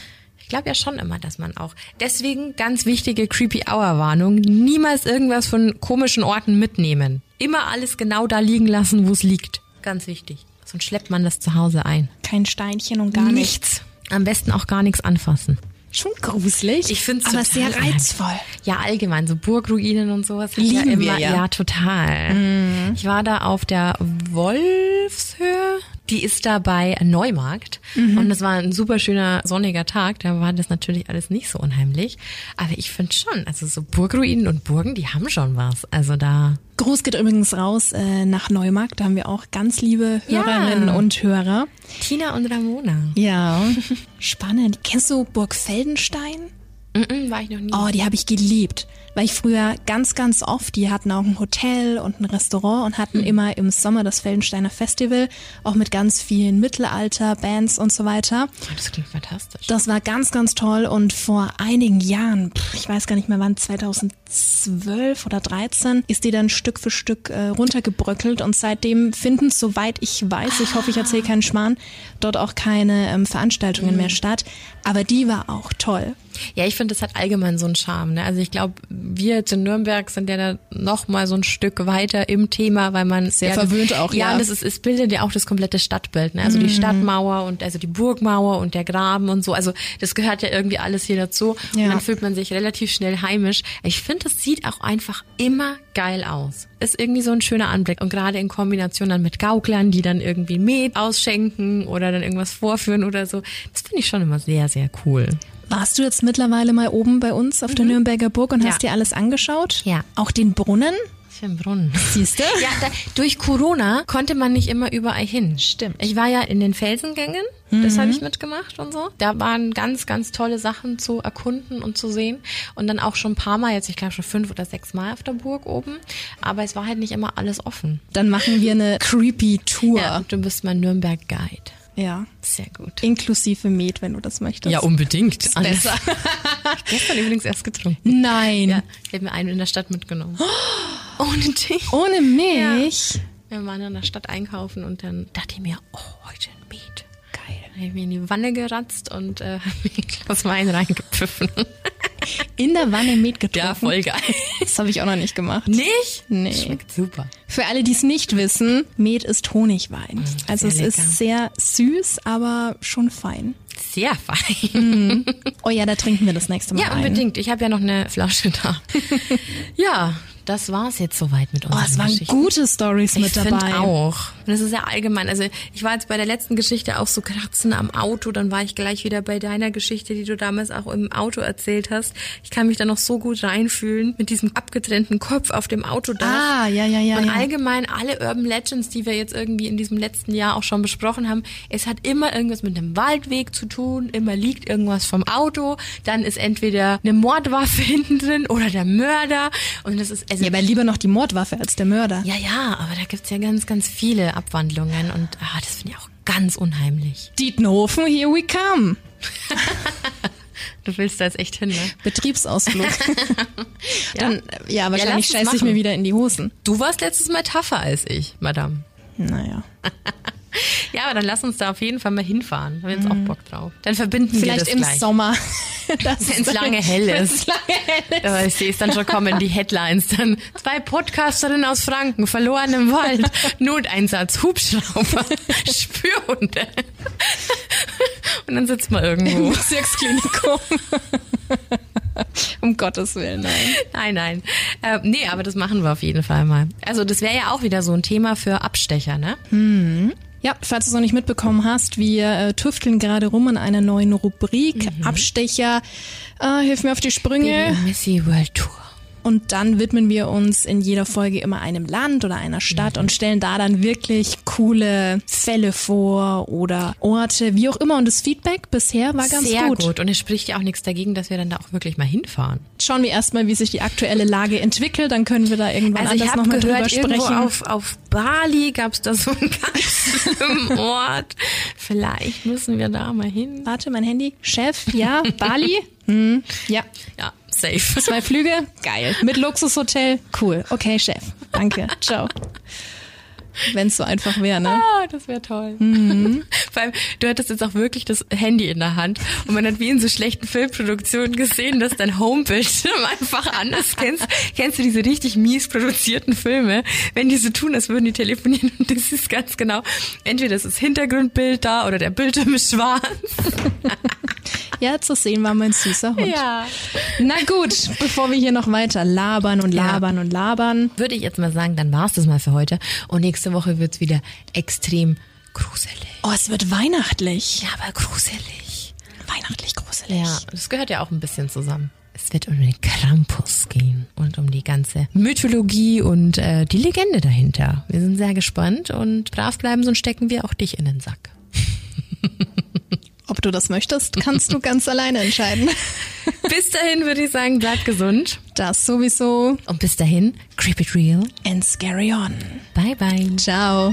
Ich glaube ja schon immer, dass man auch. Deswegen ganz wichtige Creepy Hour Warnung. Niemals irgendwas von komischen Orten mitnehmen. Immer alles genau da liegen lassen, wo es liegt. Ganz wichtig. Sonst schleppt man das zu Hause ein. Kein Steinchen und gar nichts. nichts. Am besten auch gar nichts anfassen. schon gruselig. Ich finde es aber sehr reizvoll. Ja, allgemein, so Burgruinen und sowas. Lieben ja immer, wir, ja. ja. total. Mhm. Ich war da auf der Wolfshöhe. Die ist da bei Neumarkt. Mhm. Und das war ein super schöner sonniger Tag. Da war das natürlich alles nicht so unheimlich. Aber ich finde schon, also so Burgruinen und Burgen, die haben schon was. Also da. Gruß geht übrigens raus äh, nach Neumarkt. Da haben wir auch ganz liebe Ja. Hörerinnen und Hörer. Tina und Ramona. Ja, spannend. Kennst du Burg Feldenstein? Mm-mm, war ich noch nie. Oh, die habe ich geliebt. Weil ich früher ganz, ganz oft, die hatten auch ein Hotel und ein Restaurant und hatten immer im Sommer das Feldensteiner Festival, auch mit ganz vielen Mittelalter-Bands und so weiter. Oh, das klingt fantastisch. Das war ganz, ganz toll und vor einigen Jahren, ich weiß gar nicht mehr wann, 2012 oder 13, ist die dann Stück für Stück äh, runtergebröckelt und seitdem finden, soweit ich weiß, ich hoffe, ich erzähle keinen Schmarrn, dort auch keine ähm, Veranstaltungen mehr statt. Aber die war auch toll. Ja, ich finde, das hat allgemein so einen Charme. Ne? Also ich glaube, wir jetzt in Nürnberg sind ja da noch mal so ein Stück weiter im Thema, weil man Sehr verwöhnt auch, Ja, ja. und das ist, es bildet ja auch das komplette Stadtbild. Ne? Also die Stadtmauer und also die Burgmauer und der Graben und so. Also das gehört ja irgendwie alles hier dazu. Ja. Und dann fühlt man sich relativ schnell heimisch. Ich finde, das sieht auch einfach immer geil aus. Ist irgendwie so ein schöner Anblick. Und gerade in Kombination dann mit Gauklern, die dann irgendwie Met ausschenken oder dann irgendwas vorführen oder so. Das finde ich schon immer sehr, sehr cool. Warst du jetzt mittlerweile mal oben bei uns auf der Nürnberger Burg und Ja. hast dir alles angeschaut? Ja. Auch den Brunnen? Für ein Brunnen. Siehst du? Ja, da, durch Corona konnte man nicht immer überall hin. Stimmt. Ich war ja in den Felsengängen, das habe ich mitgemacht und so. Da waren ganz, ganz tolle Sachen zu erkunden und zu sehen. Und dann auch schon ein paar Mal, jetzt ich glaube schon fünf oder sechs Mal auf der Burg oben. Aber es war halt nicht immer alles offen. Dann machen wir eine creepy Tour. Ja, du bist mein Nürnberg-Guide. Ja. Sehr gut. Inklusive Met, wenn du das möchtest. Ja, unbedingt. besser. Gestern übrigens erst getrunken. Nein. Ja, ich habe mir einen in der Stadt mitgenommen. Ohne dich. Ohne mich? Wir waren in der Stadt einkaufen und dann dachte ich mir, oh, heute ein Met. Habe ich mir in die Wanne geratzt und äh, hab mir ein Glas Wein reingepfiffen. In der Wanne Met getrunken. Ja, voll geil. Das habe ich auch noch nicht gemacht. Nicht? Nee. Schmeckt super. Für alle, die es nicht wissen, Met ist Honigwein. Also es sehr ist lecker. sehr süß, aber schon fein. Sehr fein. Oh ja, da trinken wir das nächste Mal Ja, ein. unbedingt. Ich habe ja noch eine Flasche da. ja, das war's jetzt soweit mit Oh, unseren es waren gute Stories Ich mit dabei. finde auch. Und das ist ja allgemein. Also ich war jetzt bei der letzten Geschichte auch so kratzen am Auto, dann war ich gleich wieder bei deiner Geschichte, die du damals auch im Auto erzählt hast. Ich kann mich da noch so gut reinfühlen mit diesem abgetrennten Kopf auf dem Autodach. Ah, ja, ja, ja, Und ja. allgemein alle Urban Legends, die wir jetzt irgendwie in diesem letzten Jahr auch schon besprochen haben, es hat immer irgendwas mit einem Waldweg zu tun, immer liegt irgendwas vom Auto, dann ist entweder eine Mordwaffe hinten drin oder der Mörder und das ist also Ja, aber lieber noch die Mordwaffe als der Mörder. ja, ja, aber da gibt's ja ganz, ganz viele Abwandlungen und ah, das finde ich auch ganz unheimlich. Dietenhofen, here we come. Du willst da jetzt echt hin, ne? Betriebsausflug. Dann, ja, wahrscheinlich es scheiße ich mir wieder in die Hosen. Du warst letztes Mal tougher als ich, Madame. Naja. Ja, aber dann lass uns da auf jeden Fall mal hinfahren. Da haben wir jetzt auch Bock drauf. Dann verbinden wir Vielleicht das im gleich. Sommer. Das Wenn es lange hell ist. es lange hell ist. Aber ich sehe es dann schon kommen, die Headlines. Dann zwei Podcasterinnen aus Franken, verloren im Wald, Noteinsatz, Hubschrauber, Spürhunde. Und dann sitzt man irgendwo. Bezirksklinikum. um Gottes Willen, nein. Nein, nein. Äh, nee, aber das machen wir auf jeden Fall mal. Also das wäre ja auch wieder so ein Thema für Abstecher, ne? Ja, falls du es noch nicht mitbekommen hast, wir äh, tüfteln gerade rum an einer neuen Rubrik. Abstecher, äh, hilf mir auf die Sprünge. Missy World Tour. Und dann widmen wir uns in jeder Folge immer einem Land oder einer Stadt und stellen da dann wirklich coole Fälle vor oder Orte, wie auch immer. Und das Feedback bisher war ganz Sehr gut. gut. Und es spricht ja auch nichts dagegen, dass wir dann da auch wirklich mal hinfahren. Schauen wir erstmal, wie sich die aktuelle Lage entwickelt. Dann können wir da irgendwann Also anders nochmal drüber irgendwo sprechen. auf, auf Bali gab's da so einen ganz schlimmen Ort. Vielleicht müssen wir da mal hin. Warte, mein Handy. Chef, ja, Bali. Hm, ja, Ja, safe. zwei Flüge. Geil. Mit Luxushotel. Cool. Okay, Chef. Danke. Ciao. Wenn es so einfach wäre, ne? Ah, das wäre toll. Vor allem, du hattest jetzt auch wirklich das Handy in der Hand und man hat wie in so schlechten Filmproduktionen gesehen, dass dein Homebildschirm einfach anders kennst. Kennst du diese richtig mies produzierten Filme, wenn die so tun, als würden die telefonieren und das ist ganz genau, entweder ist das Hintergrundbild da oder der Bildschirm ist schwarz. Ja, zu sehen war mein süßer Hund. Ja. Na gut, bevor wir hier noch weiter labern und labern ja. und labern. Würde ich jetzt mal sagen, dann war's das mal für heute. Und nächste Woche wird's wieder extrem gruselig. Oh, es wird weihnachtlich. Ja, aber gruselig. Weihnachtlich gruselig. Ja, das gehört ja auch ein bisschen zusammen. Es wird um den Krampus gehen und um die ganze Mythologie und äh, die Legende dahinter. Wir sind sehr gespannt und brav bleiben, sonst stecken wir auch dich in den Sack. Ob du das möchtest, kannst du ganz alleine entscheiden. Bis dahin würde ich sagen, bleib gesund. Das sowieso. Und bis dahin, creep it real and scary on. Bye bye. Ciao.